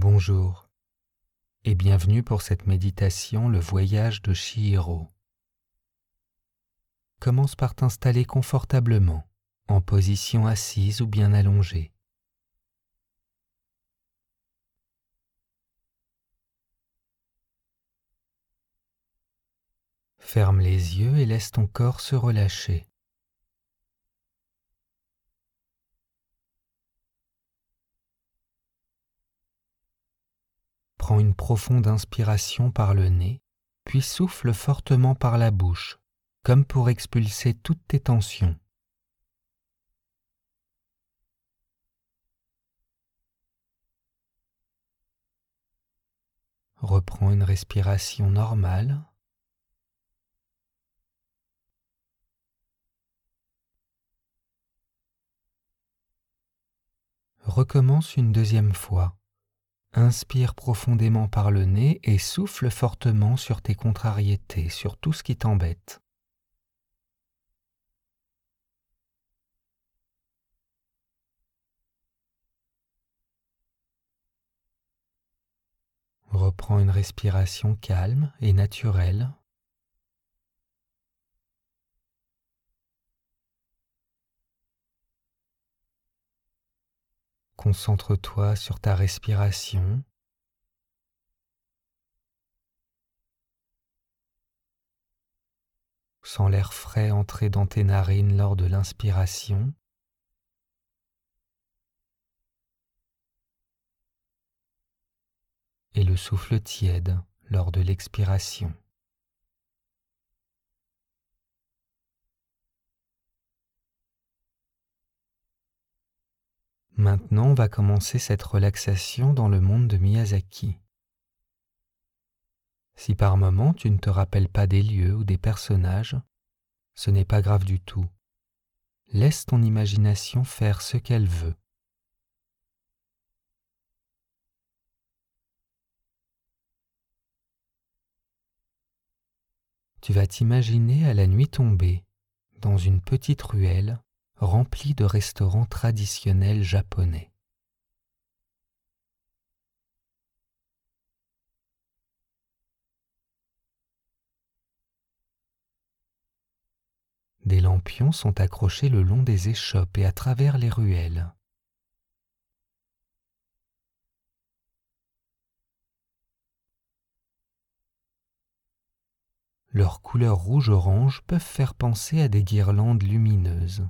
Bonjour et bienvenue pour cette méditation Le voyage de Chihiro. Commence par t'installer confortablement en position assise ou bien allongée. Ferme les yeux et laisse ton corps se relâcher. Prends une profonde inspiration par le nez, puis souffle fortement par la bouche, comme pour expulser toutes tes tensions. Reprends une respiration normale. Recommence une deuxième fois. Inspire profondément par le nez et souffle fortement sur tes contrariétés, sur tout ce qui t'embête. Reprends une respiration calme et naturelle. Concentre-toi sur ta respiration. Sens l'air frais entrer dans tes narines lors de l'inspiration. Et le souffle tiède lors de l'expiration. Maintenant, on va commencer cette relaxation dans le monde de Miyazaki. Si par moment tu ne te rappelles pas des lieux ou des personnages, ce n'est pas grave du tout. Laisse ton imagination faire ce qu'elle veut. Tu vas t'imaginer à la nuit tombée, dans une petite ruelle, rempli de restaurants traditionnels japonais. Des lampions sont accrochés le long des échoppes et à travers les ruelles. Leurs couleurs rouge-orange peuvent faire penser à des guirlandes lumineuses.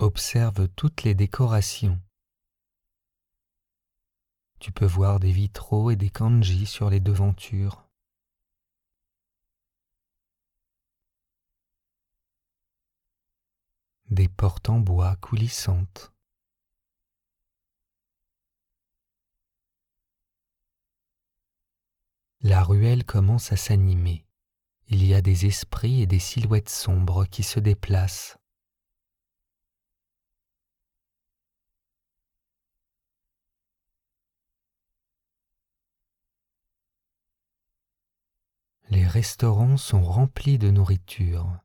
Observe toutes les décorations. Tu peux voir des vitraux et des kanji sur les devantures. Des portes en bois coulissantes. La ruelle commence à s'animer. Il y a des esprits et des silhouettes sombres qui se déplacent. Les restaurants sont remplis de nourriture.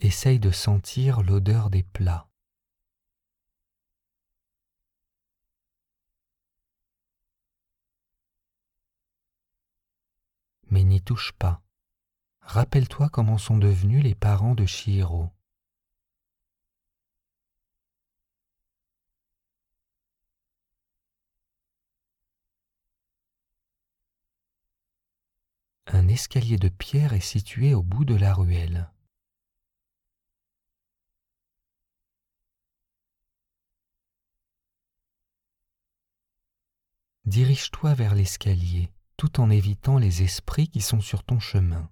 Essaye de sentir l'odeur des plats. Mais n'y touche pas. Rappelle-toi comment sont devenus les parents de Chihiro. Un escalier de pierre est situé au bout de la ruelle. Dirige-toi vers l'escalier tout en évitant les esprits qui sont sur ton chemin.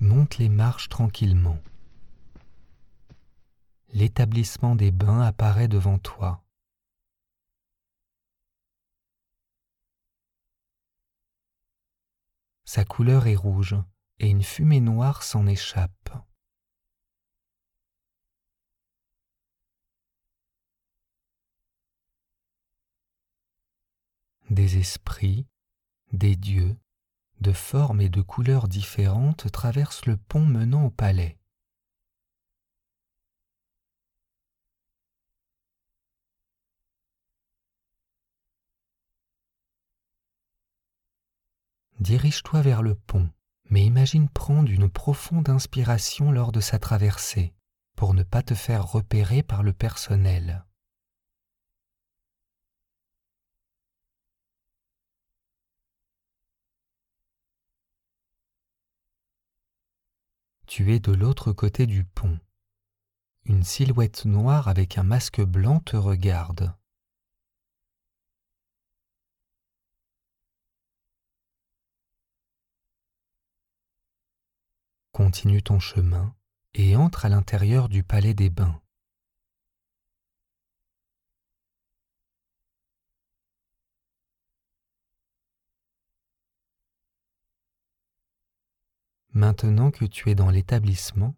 Monte les marches tranquillement l'établissement des bains apparaît devant toi. Sa couleur est rouge et une fumée noire s'en échappe. Des esprits, des dieux, de formes et de couleurs différentes traversent le pont menant au palais. Dirige-toi vers le pont, mais imagine prendre une profonde inspiration lors de sa traversée pour ne pas te faire repérer par le personnel. Tu es de l'autre côté du pont. Une silhouette noire avec un masque blanc te regarde. Continue ton chemin et entre à l'intérieur du palais des bains. Maintenant que tu es dans l'établissement,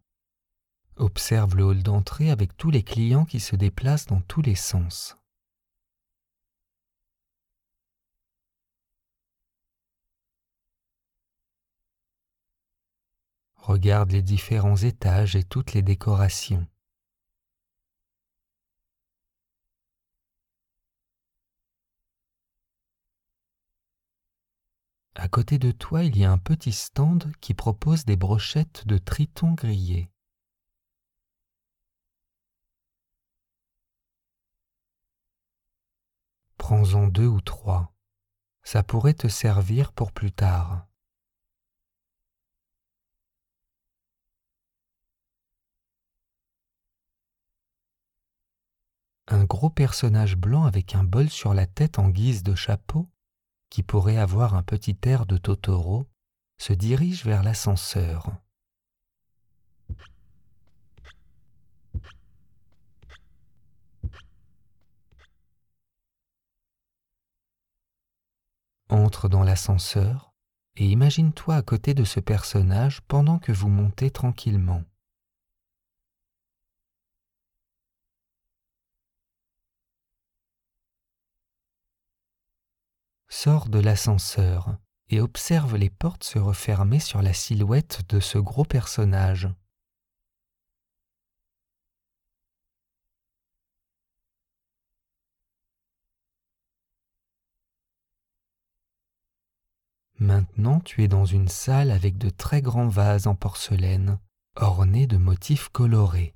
observe le hall d'entrée avec tous les clients qui se déplacent dans tous les sens. Regarde les différents étages et toutes les décorations. À côté de toi, il y a un petit stand qui propose des brochettes de triton grillés. Prends-en deux ou trois. Ça pourrait te servir pour plus tard. Un gros personnage blanc avec un bol sur la tête en guise de chapeau qui pourrait avoir un petit air de Totoro, se dirige vers l'ascenseur. Entre dans l'ascenseur et imagine-toi à côté de ce personnage pendant que vous montez tranquillement. Sors de l'ascenseur et observe les portes se refermer sur la silhouette de ce gros personnage. Maintenant tu es dans une salle avec de très grands vases en porcelaine, ornés de motifs colorés.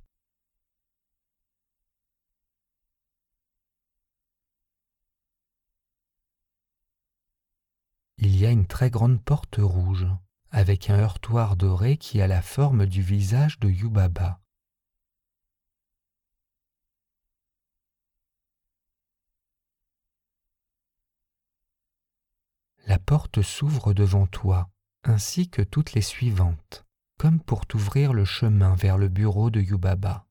Il y a une très grande porte rouge, avec un heurtoir doré qui a la forme du visage de Yubaba. La porte s'ouvre devant toi, ainsi que toutes les suivantes, comme pour t'ouvrir le chemin vers le bureau de Yubaba.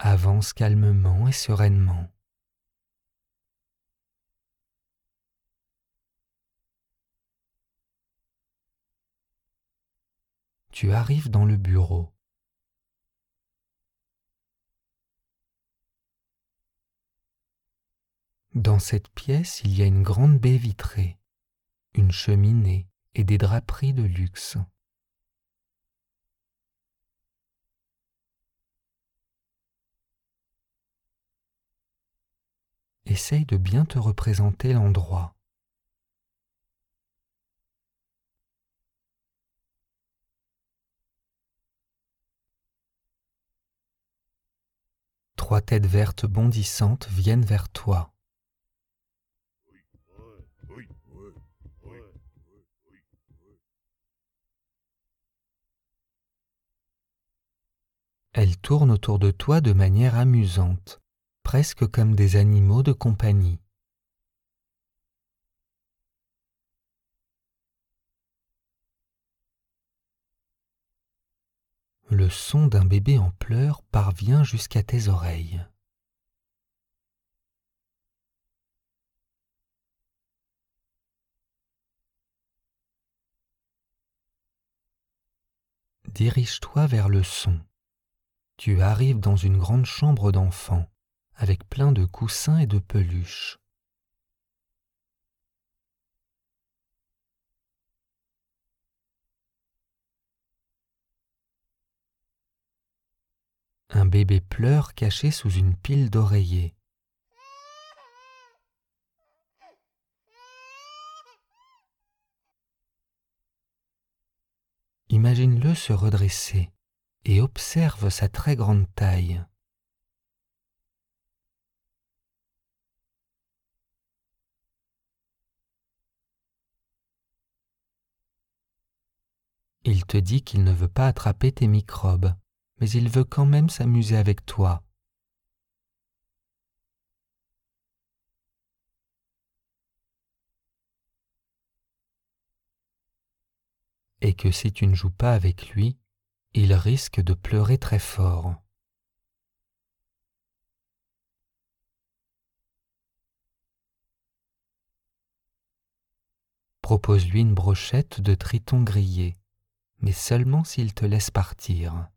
Avance calmement et sereinement. Tu arrives dans le bureau. Dans cette pièce, il y a une grande baie vitrée, une cheminée et des draperies de luxe. Essaye de bien te représenter l'endroit. Trois têtes vertes bondissantes viennent vers toi. Elles tournent autour de toi de manière amusante presque comme des animaux de compagnie. le son d'un bébé en pleurs parvient jusqu'à tes oreilles. Dirige-toi vers le son. Tu arrives dans une grande chambre d'enfant avec plein de coussins et de peluches. Un bébé pleure caché sous une pile d'oreillers. Imagine-le se redresser et observe sa très grande taille. Il te dit qu'il ne veut pas attraper tes microbes, mais il veut quand même s'amuser avec toi. Et que si tu ne joues pas avec lui, il risque de pleurer très fort. Propose-lui une brochette de triton grillé, mais seulement s'il te laisse partir.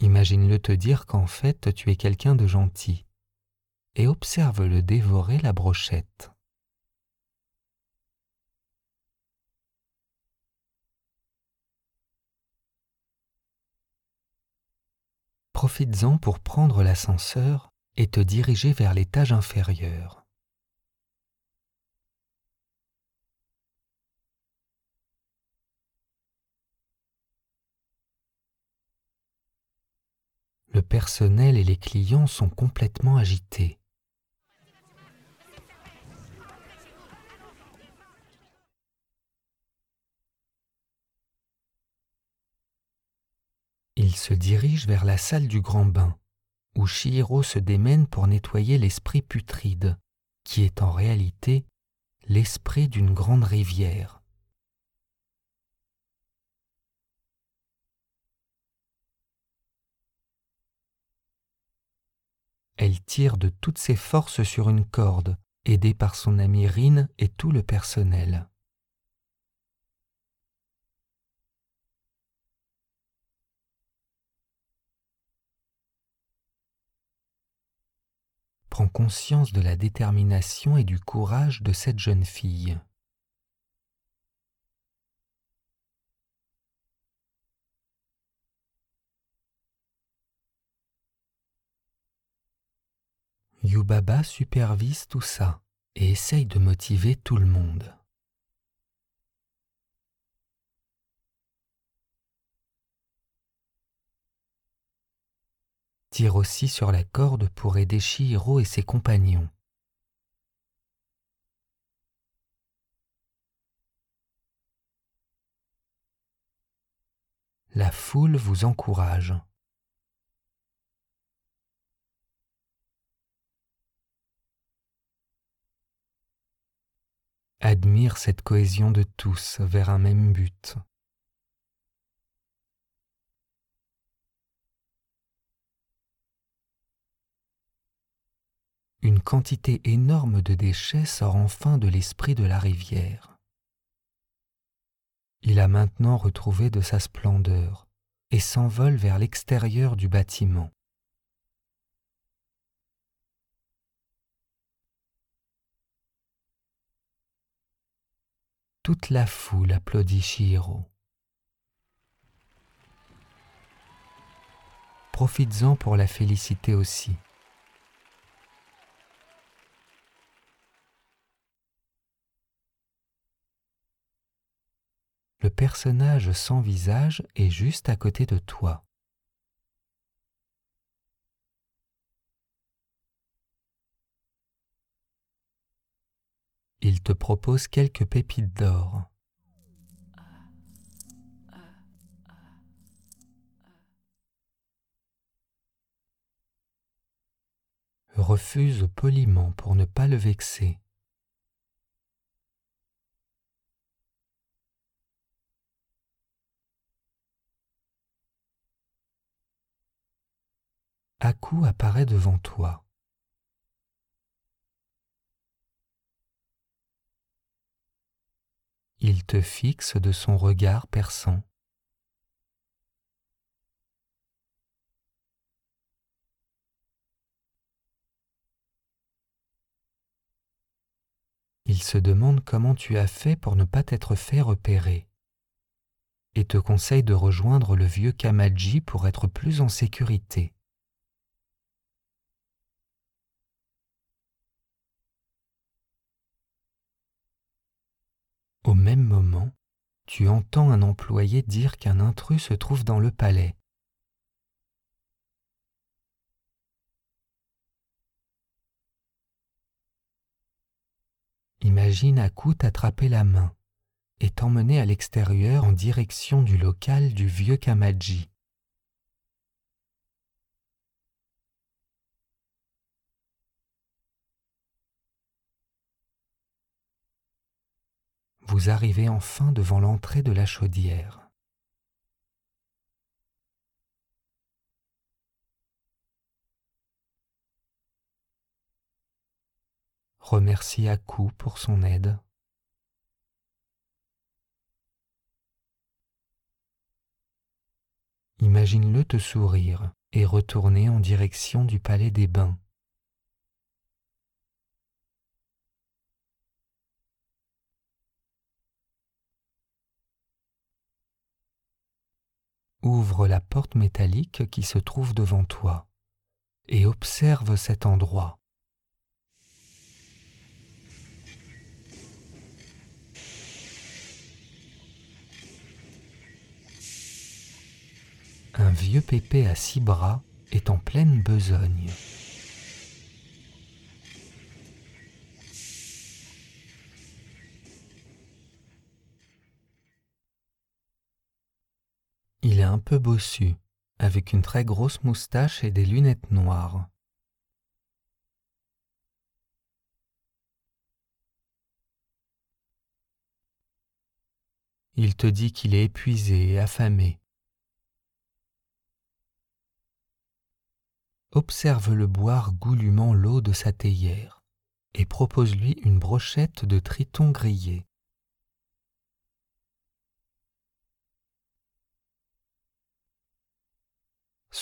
Imagine-le te dire qu'en fait tu es quelqu'un de gentil et observe-le dévorer la brochette. Profites-en pour prendre l'ascenseur et te diriger vers l'étage inférieur. le personnel et les clients sont complètement agités. Il se dirige vers la salle du grand bain, où Shihiro se démène pour nettoyer l'esprit putride, qui est en réalité l'esprit d'une grande rivière. Elle tire de toutes ses forces sur une corde, aidée par son ami Rin et tout le personnel. Conscience de la détermination et du courage de cette jeune fille. Yubaba supervise tout ça et essaye de motiver tout le monde. Tire aussi sur la corde pour aider Shihiro et ses compagnons. La foule vous encourage. admire cette cohésion de tous vers un même but. Une quantité énorme de déchets sort enfin de l'esprit de la rivière. Il a maintenant retrouvé de sa splendeur et s'envole vers l'extérieur du bâtiment. Toute la foule applaudit Shihiro. Profites-en pour la féliciter aussi. Le personnage sans visage est juste à côté de toi. il te propose quelques pépites d'or. Refuse poliment pour ne pas le vexer. Aku apparaît devant toi. Il te fixe de son regard perçant. Il se demande comment tu as fait pour ne pas t'être fait repérer et te conseille de rejoindre le vieux Kamaji pour être plus en sécurité. Même moment, tu entends un employé dire qu'un intrus se trouve dans le palais. Imagine à coup t'attraper la main et t'emmener à l'extérieur en direction du local du vieux Kamaji. Vous arrivez enfin devant l'entrée de la chaudière. Remercie Aku pour son aide. Imagine-le te sourire et retourner en direction du palais des bains. Ouvre la porte métallique qui se trouve devant toi et observe cet endroit. Un vieux pépé à six bras est en pleine besogne. Il est un peu bossu, avec une très grosse moustache et des lunettes noires. Il te dit qu'il est épuisé et affamé. Observe-le boire goulûment l'eau de sa théière et propose-lui une brochette de triton grillé.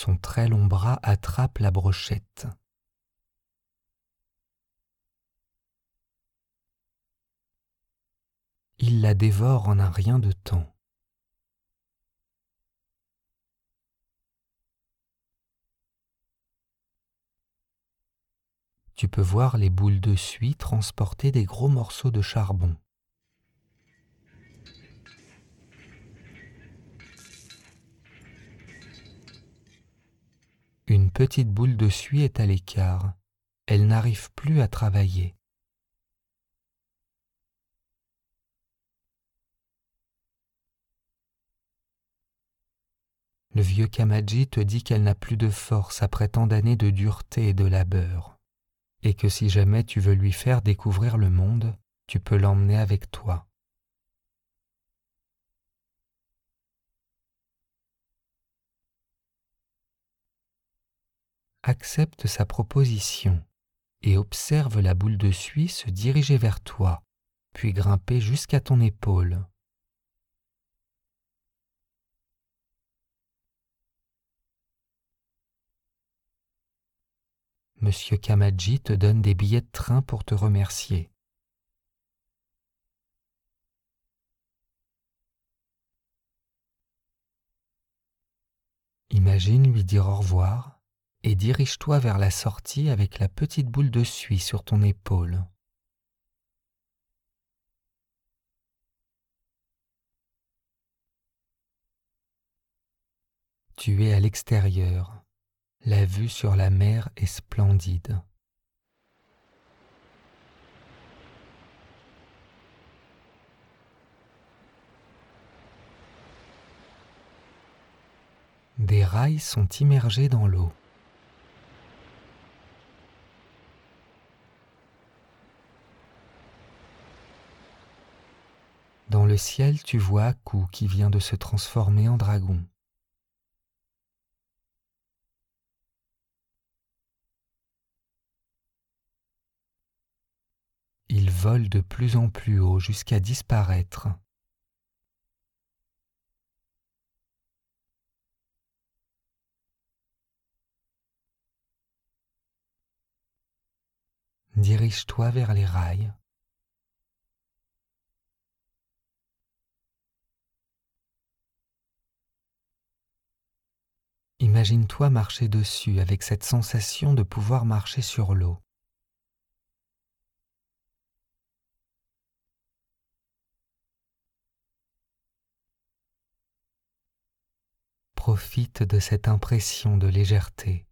Son très long bras attrape la brochette. Il la dévore en un rien de temps. Tu peux voir les boules de suie transporter des gros morceaux de charbon. Une petite boule de suie est à l'écart. Elle n'arrive plus à travailler. Le vieux Kamaji te dit qu'elle n'a plus de force après tant d'années de dureté et de labeur, et que si jamais tu veux lui faire découvrir le monde, tu peux l'emmener avec toi. Accepte sa proposition et observe la boule de suie se diriger vers toi, puis grimper jusqu'à ton épaule. Monsieur Kamadji te donne des billets de train pour te remercier. Imagine lui dire au revoir et dirige-toi vers la sortie avec la petite boule de suie sur ton épaule. Tu es à l'extérieur. La vue sur la mer est splendide. Des rails sont immergés dans l'eau. le ciel, tu vois Aku qui vient de se transformer en dragon. Il vole de plus en plus haut jusqu'à disparaître. Dirige-toi vers les rails. Imagine-toi marcher dessus avec cette sensation de pouvoir marcher sur l'eau. Profite de cette impression de légèreté.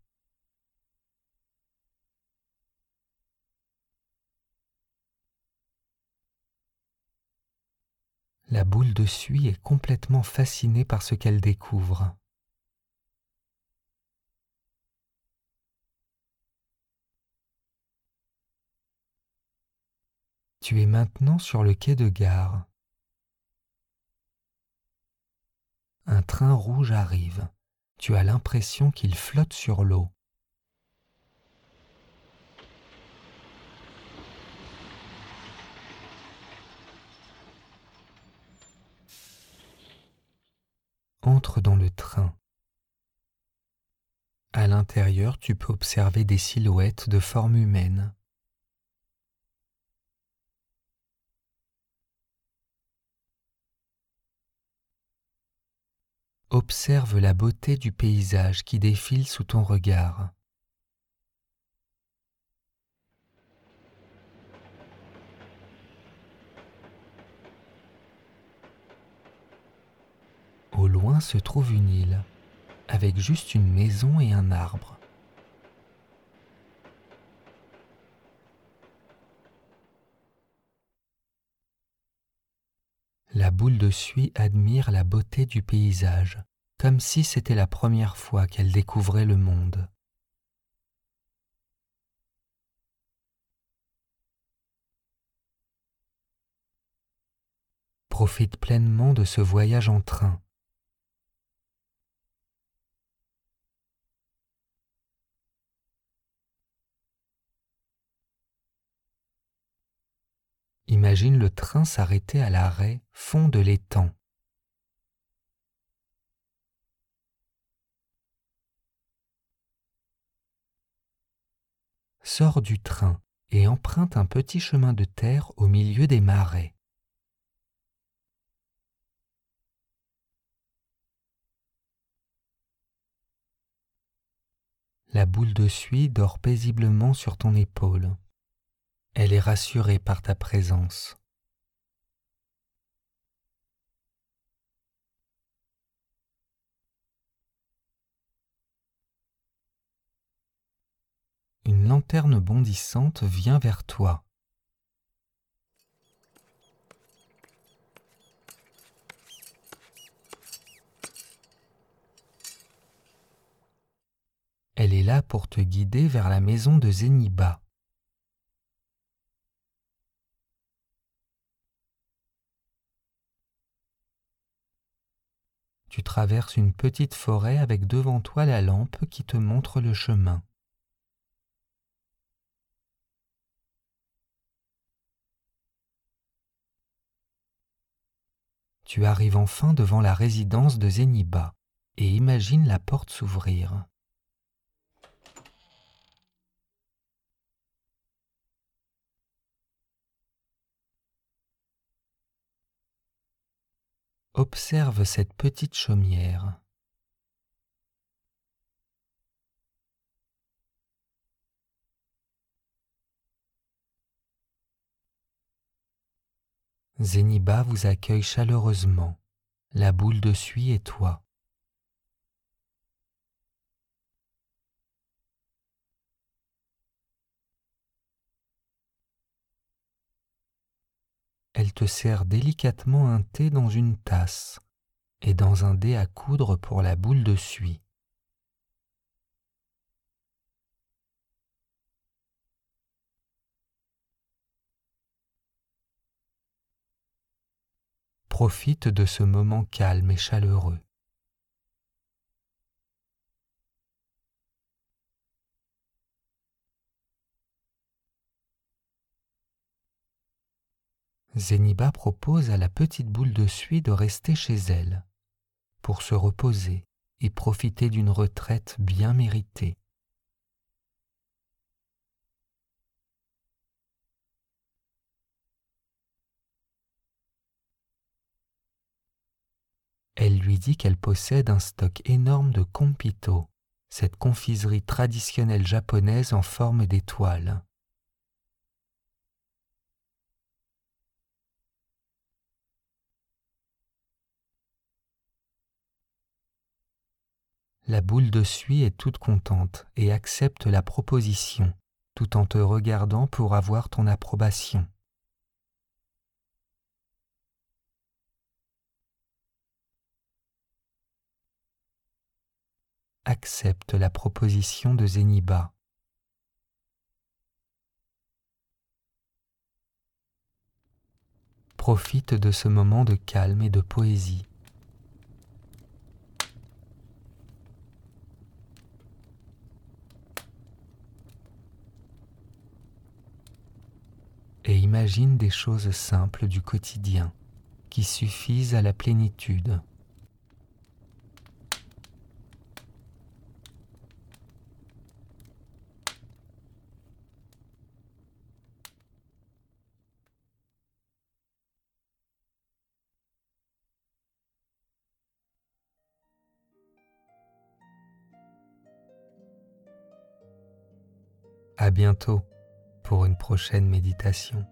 La boule de suie est complètement fascinée par ce qu'elle découvre. Tu es maintenant sur le quai de gare. Un train rouge arrive. Tu as l'impression qu'il flotte sur l'eau. Entre dans le train. À l'intérieur, tu peux observer des silhouettes de forme humaine. Observe la beauté du paysage qui défile sous ton regard. Au loin se trouve une île, avec juste une maison et un arbre. La boule de suie admire la beauté du paysage, comme si c'était la première fois qu'elle découvrait le monde. Profite pleinement de ce voyage en train. Imagine le train s'arrêter à l'arrêt fond de l'étang. Sors du train et emprunte un petit chemin de terre au milieu des marais. La boule de suie dort paisiblement sur ton épaule. Elle est rassurée par ta présence. Une lanterne bondissante vient vers toi. Elle est là pour te guider vers la maison de Zeniba. Tu traverses une petite forêt avec devant toi la lampe qui te montre le chemin. Tu arrives enfin devant la résidence de Zeniba et imagines la porte s'ouvrir. Observe cette petite chaumière. Zeniba vous accueille chaleureusement, la boule de suie et toi. Elle te sert délicatement un thé dans une tasse et dans un dé à coudre pour la boule de suie. Profite de ce moment calme et chaleureux. Zéniba propose à la petite boule de suie de rester chez elle pour se reposer et profiter d'une retraite bien méritée. Elle lui dit qu'elle possède un stock énorme de compito, cette confiserie traditionnelle japonaise en forme d'étoile. La boule de suie est toute contente et accepte la proposition, tout en te regardant pour avoir ton approbation. Accepte la proposition de Zéniba. Profite de ce moment de calme et de poésie. et imagine des choses simples du quotidien qui suffisent à la plénitude. À bientôt pour une prochaine méditation.